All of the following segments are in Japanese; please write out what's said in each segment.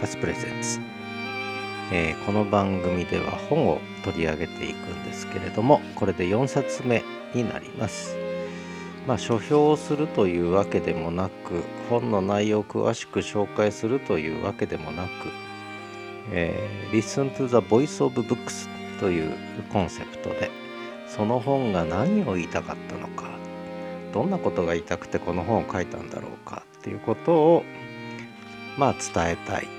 パスプレゼンツ、えー、この番組では本を取り上げていくんですけれどもこれで4冊目になります。まあ書評をするというわけでもなく本の内容を詳しく紹介するというわけでもなく、えー、Listen to the Voice of Books というコンセプトでその本が何を言いたかったのかどんなことが言いたくてこの本を書いたんだろうかっていうことをまあ伝えたい。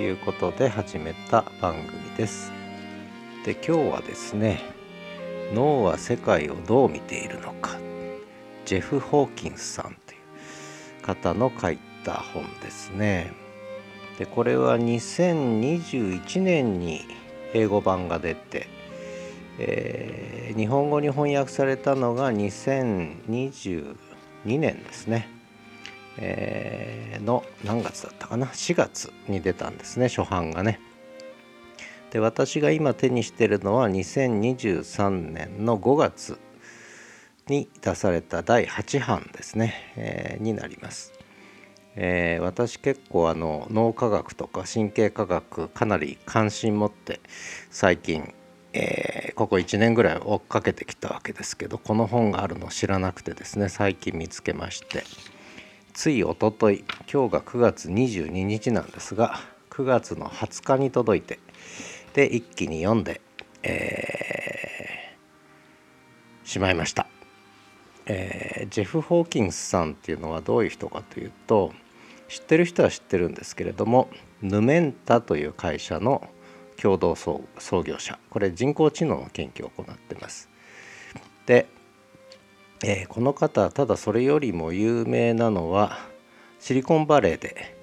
いうことで始めた番組です。で今日はですね脳は世界をどう見ているのかジェフ・ホーキンスさんという方の書いた本ですね。でこれは2021年に英語版が出て、えー、日本語に翻訳されたのが2022年ですね。えー、の何月だったかな？4月に出たんですね初版がね。で私が今手にしてるのは2023年の5月に出された第8版ですね、えー、になります。えー、私結構あの脳科学とか神経科学かなり関心持って最近、えー、ここ1年ぐらい追っかけてきたわけですけどこの本があるのを知らなくてですね最近見つけましてついおととい今日が9月22日なんですが9月の20日に届いてで一気に読んで、えー、しまいました、えー、ジェフ・ホーキンスさんっていうのはどういう人かというと知ってる人は知ってるんですけれどもヌメンタという会社の共同創業者これ人工知能の研究を行ってます。でえー、この方ただそれよりも有名なのはシリコンバレーで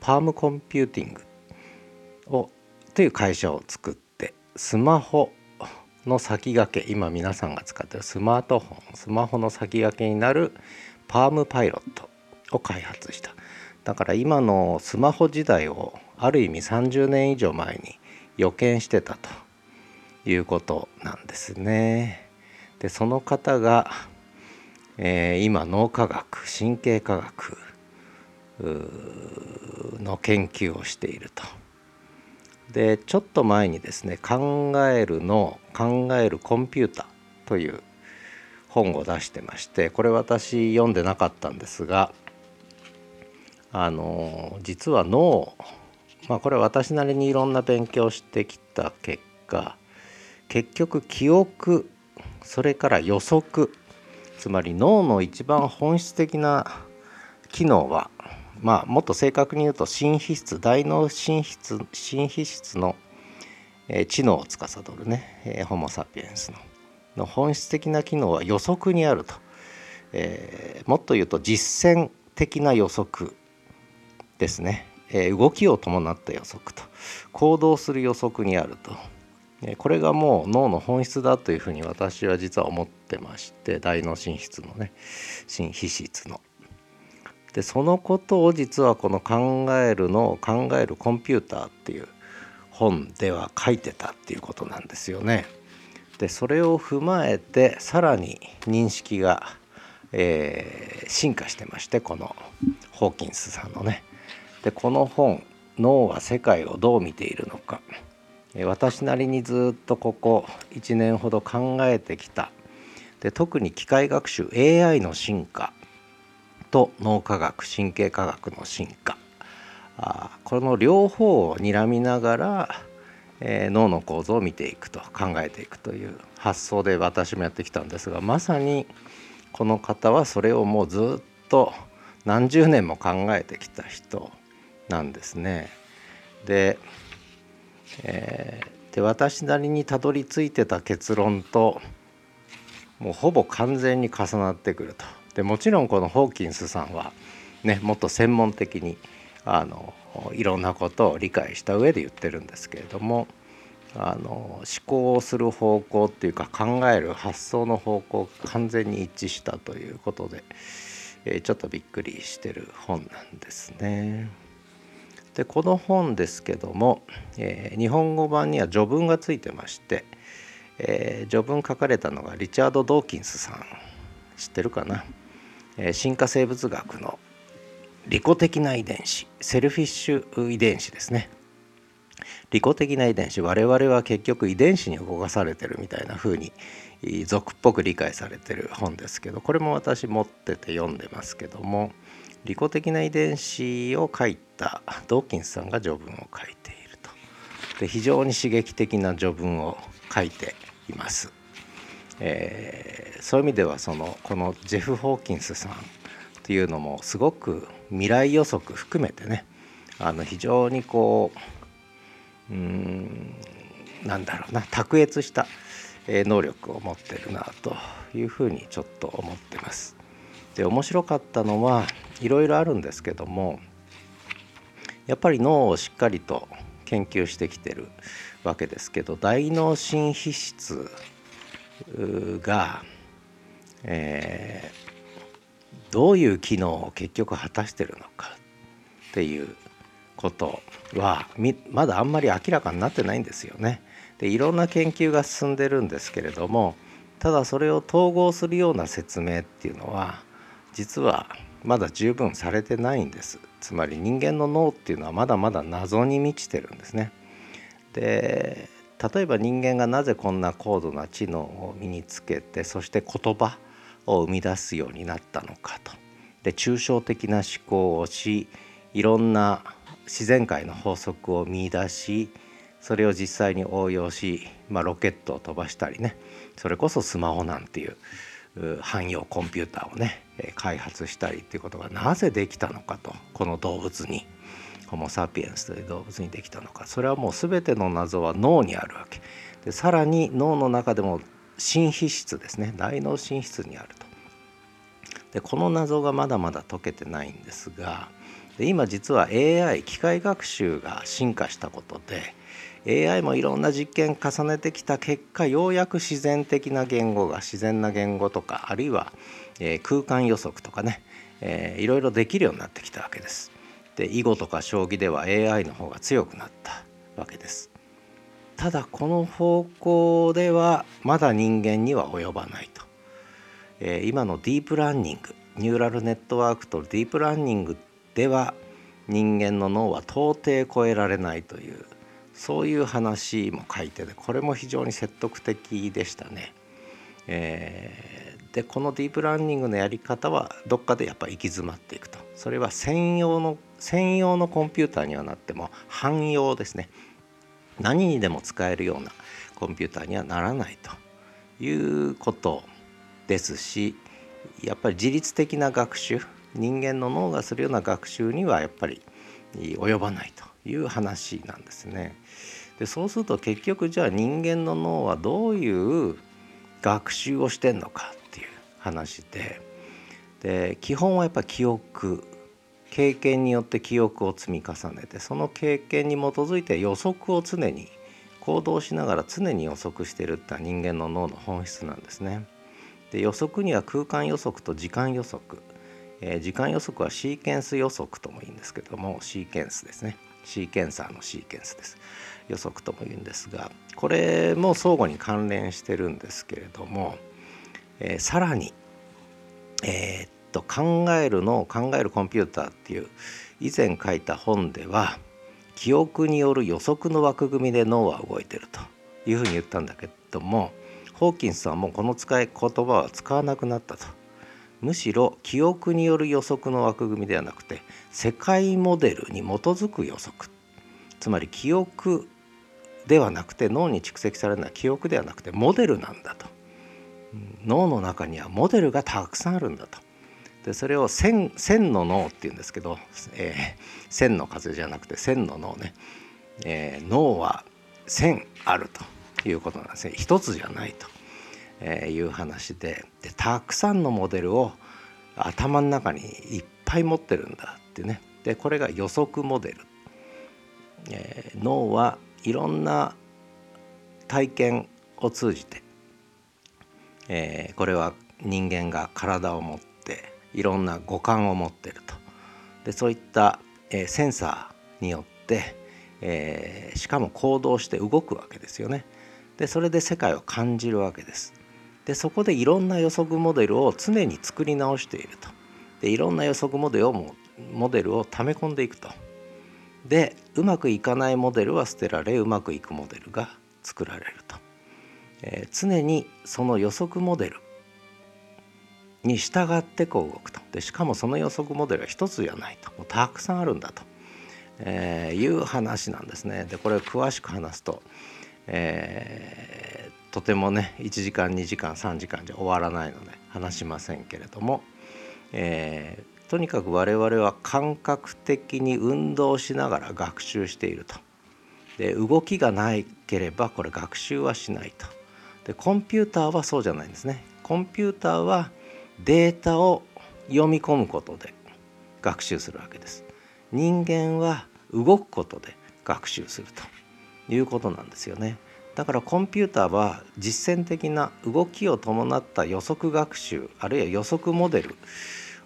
Palm Computing をという会社を作ってスマホの先駆け今皆さんが使ってるスマートフォンスマホの先駆けになる PalmPilot を開発しただから今のスマホ時代をある意味30年以上前に予見してたということなんですね。でその方がえー、今脳科学神経科学の研究をしていると。でちょっと前にですね「考えるの考えるコンピュータ」という本を出してましてこれ私読んでなかったんですがあの実は脳まあこれ私なりにいろんな勉強してきた結果結局記憶それから予測つまり脳の一番本質的な機能はまあもっと正確に言うと心皮質大脳心質心皮質の、えー、知能を司るね、えー、ホモ・サピエンスの。の本質的な機能は予測にあると、えー、もっと言うと実践的な予測ですね、え、動きを伴った予測と。行動する予測にあると。これがもう脳の本質だというふうに私は実は思ってまして大脳心質のね心皮質の。でそのことを実はこの「考えるのを考えるコンピューター」っていう本では書いてたっていうことなんですよね。でそれを踏まえてさらに認識が、えー、進化してましてこのホーキンスさんのね。でこの本「脳は世界をどう見ているのか」私なりにずっとここ1年ほど考えてきたで特に機械学習 AI の進化と脳科学神経科学の進化あこの両方を睨みながら、えー、脳の構造を見ていくと考えていくという発想で私もやってきたんですがまさにこの方はそれをもうずっと何十年も考えてきた人なんですね。でえー、で私なりにたどり着いてた結論ともうほぼ完全に重なってくると。でもちろんこのホーキンスさんはねもっと専門的にあのいろんなことを理解した上で言ってるんですけれどもあの思考をする方向っていうか考える発想の方向が完全に一致したということで、えー、ちょっとびっくりしてる本なんですね。でこの本ですけども、えー、日本語版には序文がついてまして、えー、序文書かれたのがリチャード・ドーキンスさん。知ってるかな、えー、進化生物学の、利己的な遺伝子セルフィッシュ遺伝子ですね。利己的な遺伝子我々は結局遺伝子に動かされてるみたいな風に俗っぽく理解されてる本ですけどこれも私持ってて読んでますけども利己的な遺伝子を書いたドーキンスさんが序文を書いているとで非常に刺激的な序文を書いています、えー、そういう意味ではそのこのジェフ・ホーキンスさんというのもすごく未来予測含めてねあの非常にこううんなんだろうな卓越した能力を持ってるなというふうにちょっと思ってます。で面白かったのはいろいろあるんですけどもやっぱり脳をしっかりと研究してきてるわけですけど大脳新皮質が、えー、どういう機能を結局果たしてるのかっていうことはまだあんまり明らかになってないんですよね。でいろんな研究が進んでるんですけれどもただそれを統合するような説明っていうのは実はまだ十分されてないんです。つまり人間の脳っていうのはまだまだ謎に満ちてるんですね。で例えば人間がなぜこんな高度な知能を身につけてそして言葉を生み出すようになったのかと。で抽象的な思考をしいろんな自然界の法則を見出しそれを実際に応用し、まあ、ロケットを飛ばしたりね。それこそスマホなんていう汎用コンピューターをね開発したりっていうことがなぜできたのかとこの動物にホモ・サピエンスという動物にできたのか。それはもう全ての謎は脳にあるわけ。でさらに脳の中でも新皮質ですね。大脳新質にあると。でこの謎がまだまだ解けてないんですがで今実は AI 機械学習が進化したことで AI もいろんな実験重ねてきた結果ようやく自然的な言語が自然な言語とかあるいは、えー、空間予測とかね、えー、いろいろできるようになってきたわけです。で囲碁とか将棋では AI の方が強くなったわけです。ただこの方向ではまだ人間には及ばないと。えー、今のディープランニングニューラルネットワークとディープランニングでは人間の脳は到底超えられないというそういう話も書いててこれも非常に説得的でしたね。えー、でこのディープラーニングのやり方はどっかでやっぱ行き詰まっていくとそれは専用の専用のコンピューターにはなっても汎用ですね何にでも使えるようなコンピューターにはならないということですしやっぱり自律的な学習人間の脳がするような学習にはやっぱり及ばないという話なんですね。でそうすると結局じゃあ人間の脳はどういう学習をしてんのかっていう話でで基本はやっぱ記憶経験によって記憶を積み重ねてその経験に基づいて予測を常に行動しながら常に予測してるって人間の脳の本質なんですね。で予測には空間予測と時間予測、えー、時間予測はシーケンス予測とも言うんですけどもシーケンスですね。シーケンサーのシーケンスです。予測とも言うんですがこれも相互に関連してるんですけれども、えー、さらにえー、っと考えるのを考えるコンピューターっていう以前書いた本では記憶による予測の枠組みで脳は動いてるというふうに言ったんだけどもホーキンスはもうこの使い言葉は使わなくなったと。むしろ記憶による予測の枠組みではなくて世界モデルに基づく予測。つまり記憶ではなくて脳に蓄積されるのは記憶ではなくてモデルなんだと。脳の中にはモデルがたくさんあるんだと。でそれを線線の脳っていうんですけど、えー、線の数じゃなくて線の脳ね、えー、脳は線あるということなんですね。一つじゃないと。えー、いう話で。でたくさんのモデルを頭の中にいっぱい持ってるんだってね。でこれが予測モデル、えー、脳はいろんな体験を通じて、えー、これは人間が体を持っていろんな五感を持ってると。でそういった、えー、センサーによって、えー、しかも行動して動くわけですよね。でそれで世界を感じるわけです。でそこでいろんな予測モデルを常に作り直していると。でいろんな予測モデルをもモデルを溜め込んでいくと。でうまくいかないモデルは捨てられうまくいくモデルが作られると。えー、常にその予測モデルに従ってこう動くと。でしかもその予測モデルは一つじゃないと。もうたくさんあるんだと、えー、いう話なんですね。でこれを詳しく話すと、えー、とてもね1時間2時間3時間じゃ終わらないので話しませんけれども、えー、とにかく我々は感覚的に運動しながら学習していると。で動きがないければこれ学習はしないと。でコンピューターはそうじゃないんですね。コンピューターはデータを読み込むことで学習するわけです。人間は動くことで学習すると。いうことなんですよね。だからコンピューターは実践的な動きを伴った予測学習あるいは予測モデル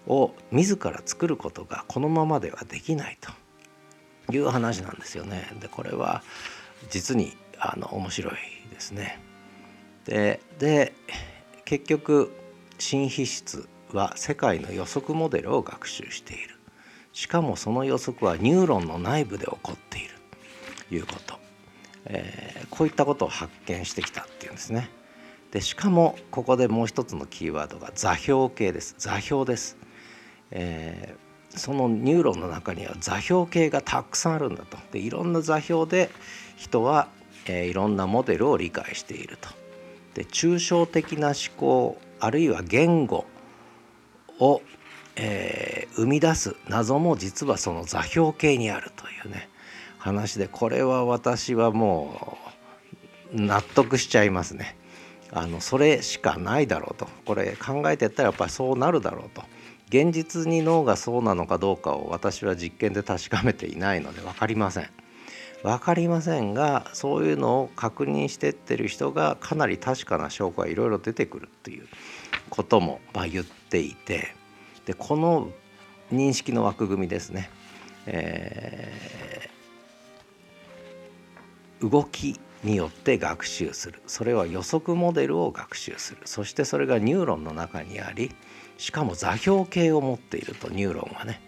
を自ら作ることがこのままではできないという話なんですよね。でこれは実にあの面白いですね。でで結局新皮質は世界の予測モデルを学習している。しかもその予測はニューロンの内部で起こっている。ということ、えー、こういったことを発見してきたっていうんですね。でしかもここでもう一つのキーワードが座標系です。座標です、えー、そのニューロンの中には座標系がたくさんあるんだと。でいろんな座標で人は、えー、いろんなモデルを理解していると。で抽象的な思考あるいは言語を、えー、生み出す謎も実はその座標系にあるというね。話でこれは私はもう納得しちゃいますね。あのそれしかないだろうと。これ考えてったらやっぱりそうなるだろうと。現実に脳がそうなのかどうかを私は実験で確かめていないので分かりません。分かりませんがそういうのを確認してってる人がかなり確かな証拠がいろいろ出てくるっていうことも言っていて。でこの認識の枠組みですね、えー、動きによって学習する。それは予測モデルを学習する。そしてそれがニューロンの中にありしかも座標系を持っているとニューロンはね、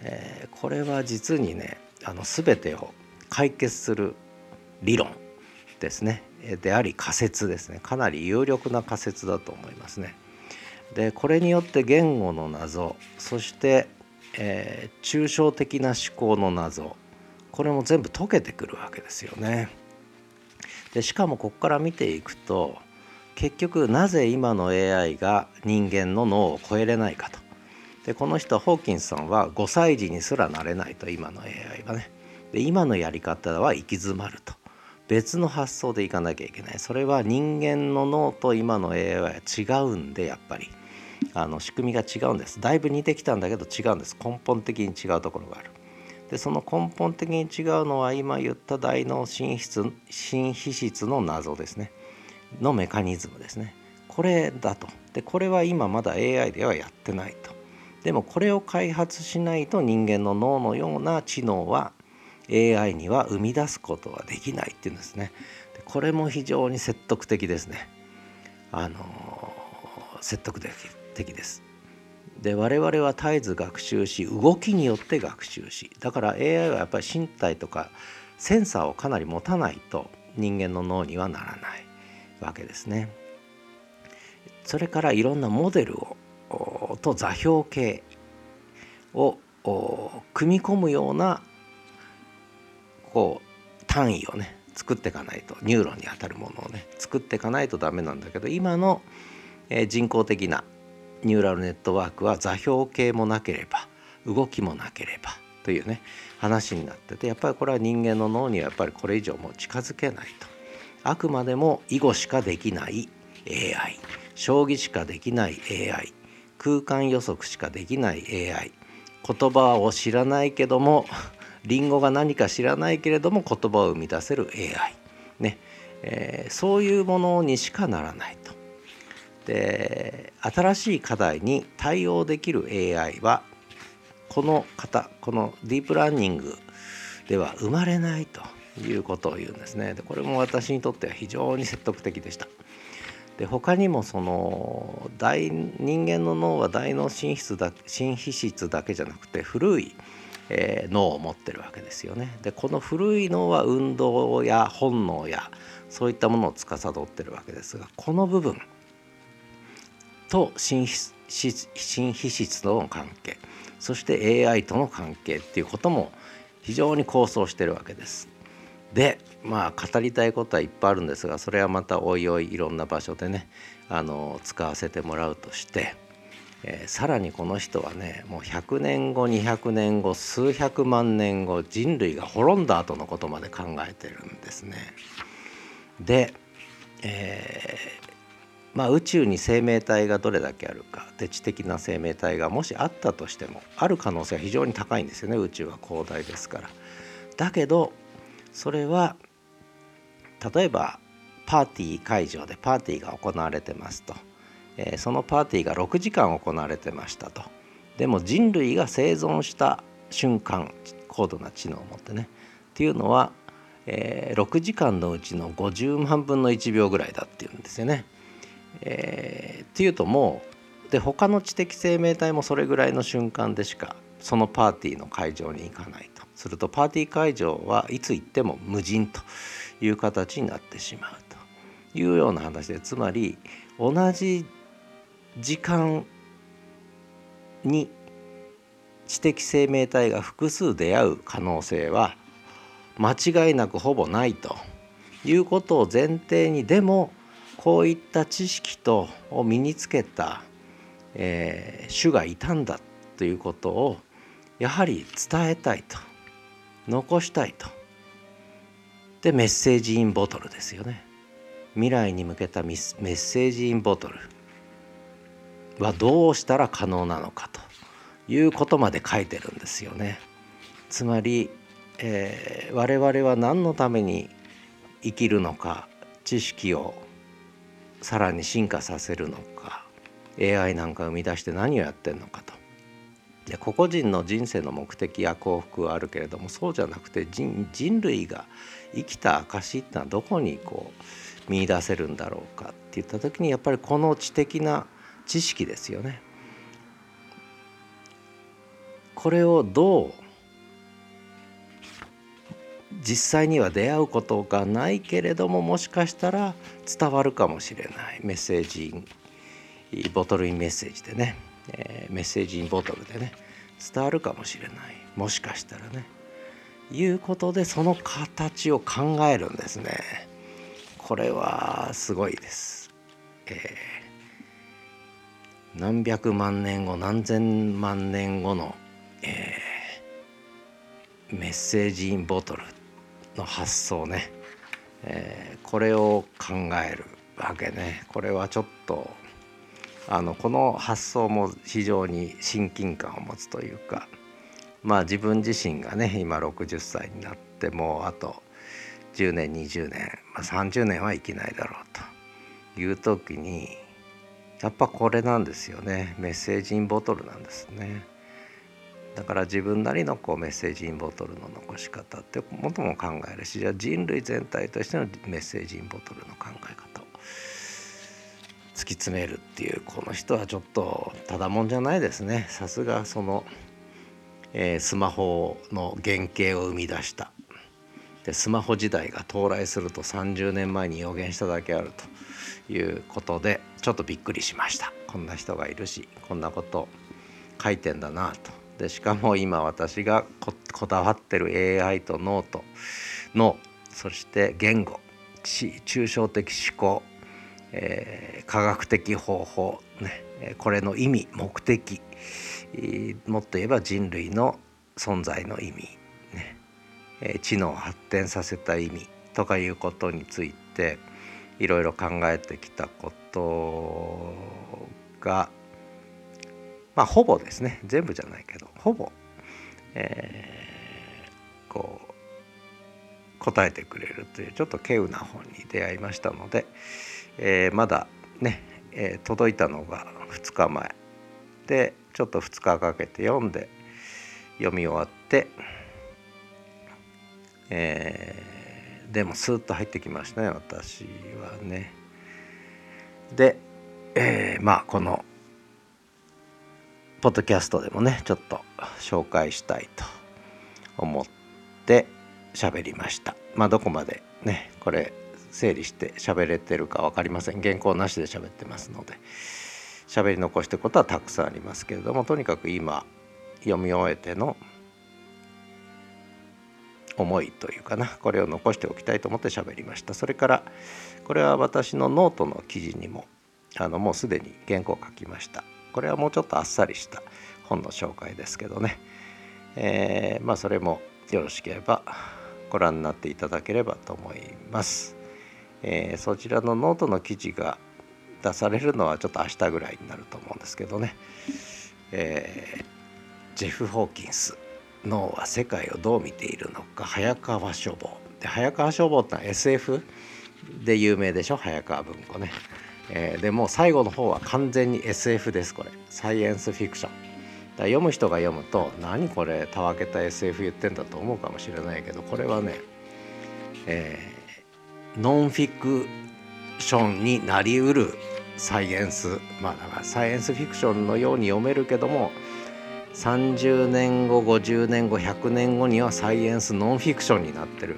えー、これは実にねあの全てを解決する理論ですねであり仮説ですねかなり有力な仮説だと思いますね。でこれによって言語の謎そして、えー、抽象的な思考の謎これも全部解けてくるわけですよね。でしかもここから見ていくと結局なぜ今の AI が人間の脳を超えれないかと。でこの人ホーキンスさんは5歳児にすらなれないと今の AI はね。で今のやり方は行き詰まると。別の発想でいかなきゃいけない。それは人間の脳と今の AI は違うんでやっぱり。あの仕組みが違うんです。だいぶ似てきたんだけど違うんです。根本的に違うところがある。でその根本的に違うのは今言った大脳新質新皮質の謎ですね。のメカニズムですね。これだと。でこれは今まだ AI ではやってないと。でもこれを開発しないと人間の脳のような知能は AI には生み出すことはできないっていうんですね。これも非常に説得的ですね。あの説得的です。で我々は絶えず学習し動きによって学習しだから AI はやっぱり身体とかセンサーをかなり持たないと人間の脳にはならない。わけですね。それからいろんなモデルをと座標系を組み込むようなこう単位をね作っていかないとニューロンにあたるものをね作っていかないとダメなんだけど今の、え、人工的なニューラルネットワークは座標系もなければ動きもなければというね話になっててやっぱりこれは人間の脳にはやっぱりこれ以上もう近づけないと。あくまでも囲碁しかできない AI 将棋しかできない AI 空間予測しかできない AI 言葉を知らないけどもリンゴが何か知らないけれども言葉を生み出せる AI、ね。えー、そういうものにしかならないと。で新しい課題に対応できる AI はこの方このディープラーニングでは生まれないと。いうことを言うんですね。でこれも私にとっては非常に説得的でした。で他にもその大人間の脳は大脳新質だ新皮質だけじゃなくて古い、えー、脳を持ってるわけですよね。でこの古い脳は運動や本能やそういったものを司ってるわけですがこの部分と新新皮質との関係そして AI との関係っていうことも非常に構想してるわけです。でまあ語りたいことはいっぱいあるんですがそれはまたおいおいいろんな場所でねあの使わせてもらうとして、えー、さらにこの人はねもう100年後200年後数百万年後人類が滅んだ後のことまで考えてるんですね。で、えー、まあ、宇宙に生命体がどれだけあるかで知的な生命体がもしあったとしてもある可能性は非常に高いんですよね宇宙は広大ですから。だけどそれは例えばパーティー会場でパーティーが行われてますと、えー、そのパーティーが6時間行われてましたと。でも人類が生存した瞬間高度な知能を持ってね。っていうのは、えー、6時間のうちの50万分の1秒ぐらいだっていうんですよね。えー、っていうともうで他の知的生命体もそれぐらいの瞬間でしかそのパーティーの会場に行かないと。するとパーティー会場はいつ行っても無人という形になってしまうというような話でつまり同じ時間に知的生命体が複数出会う可能性は間違いなくほぼないということを前提にでもこういった知識とを身につけた、えー、種がいたんだということをやはり伝えたいと。残したいと。でメッセージインボトルですよね。未来に向けたメッセージインボトル。はどうしたら可能なのかということまで書いてるんですよね。つまり、えー、我々は何のために生きるのか知識をさらに進化させるのか AI なんか生み出して何をやってんのかと。で個々人の人生の目的や幸福はあるけれどもそうじゃなくて人類が生きた証っていうのはどこにこう見出せるんだろうかっていった時にやっぱりこの知的な知識ですよね。これをどう実際には出会うことがないけれどももしかしたら伝わるかもしれないメッセージボトルインメッセージでねえー、メッセージインボトルでね伝わるかもしれない。もしかしたらね。いうことでその形を考えるんですね。これはすごいです、えー、何百万年後何千万年後の、えー、メッセージインボトルの発想ね、えー、これを考えるわけね。これはちょっとあのこの発想も非常に親近感を持つというかまあ自分自身がね今60歳になってもうあと10年20年、まあ、30年は生きないだろうという時にやっぱこれなんですよねメッセージインボトルなんですね。だから自分なりのこうメッセージインボトルの残し方ってことも考えるしじゃあ人類全体としてのメッセージインボトルの考え方突き詰めるっていうこの人はちょっとただもんじゃないですね。さすがその、えー、スマホの原型を生み出した。でスマホ時代が到来すると30年前に予言しただけあるということでちょっとびっくりしました。こんな人がいるしこんなこと書いてんだなと。でしかも今私がこだわってる AI とノートのそして言語抽象的思考えー、科学的方法、ね、これの意味目的もっと言えば人類の存在の意味、ねえー、知能を発展させた意味とかいうことについていろいろ考えてきたことがまあほぼですね。全部じゃないけどほぼ、えー、こう答えてくれるというちょっと稀有な本に出会いましたので、えー、まだね、えー、届いたのが2日前でちょっと2日かけて読んで読み終わって、えー、でもスーッと入ってきましたね私はね。で、えー、まあこのポッドキャストでもねちょっと紹介したいと思って喋りましたまあどこまでねこれ整理して喋れてるか分かりません。原稿なしで喋ってますので。喋り残してることはたくさんありますけれどもとにかく今読み終えての思いというかな。これを残しておきたいと思って喋りました。それからこれは私のノートの記事にもあのもうすでに原稿を書きました。これはもうちょっとあっさりした本の紹介ですけどね、えー、まあそれもよろしければご覧になっていただければと思います、えー、そちらのノートの記事が出されるのはちょっと明日ぐらいになると思うんですけどね、えー、ジェフ・ホーキンス脳は世界をどう見ているのか。早川書房。で早川書房ってのは SF で有名でしょ？早川文庫ね、えー、でも最後の方は完全に SF ですこれ。サイエンスフィクション。だ読む人が読むと何これ？たわけた SF 言ってんだと思うかもしれないけどこれはね、えー、ノンフィクションになりうるサイエンスまあだからサイエンスフィクションのように読めるけども30年後50年後100年後にはサイエンスノンフィクションになってる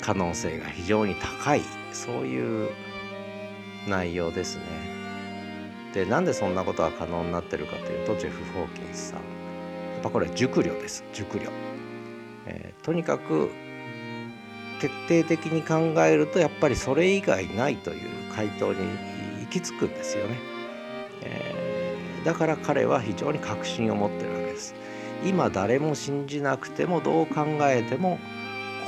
可能性が非常に高い。そういう内容ですね。でなんでそんなことが可能になってるかというとジェフ・ホーキンスさん。やっぱこれは熟慮です。熟慮、えー、とにかく徹底的に考えるとやっぱりそれ以外ないという回答に行き着くんですよね。えーだから彼は非常に確信を持ってるわけです。今誰も信じなくてもどう考えても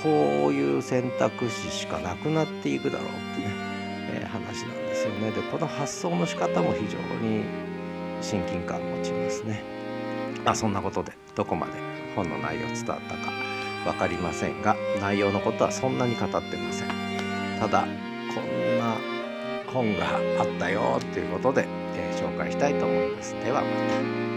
こういう選択肢しかなくなっていくだろうってね、えー、話なんですよね。でこの発想の仕方も非常に親近感を持ちますね。まあそんなことでどこまで本の内容伝わったか分かりませんが内容のことはそんなに語ってませんただこんな本があったよということでえ紹介したいと思います。ではまた。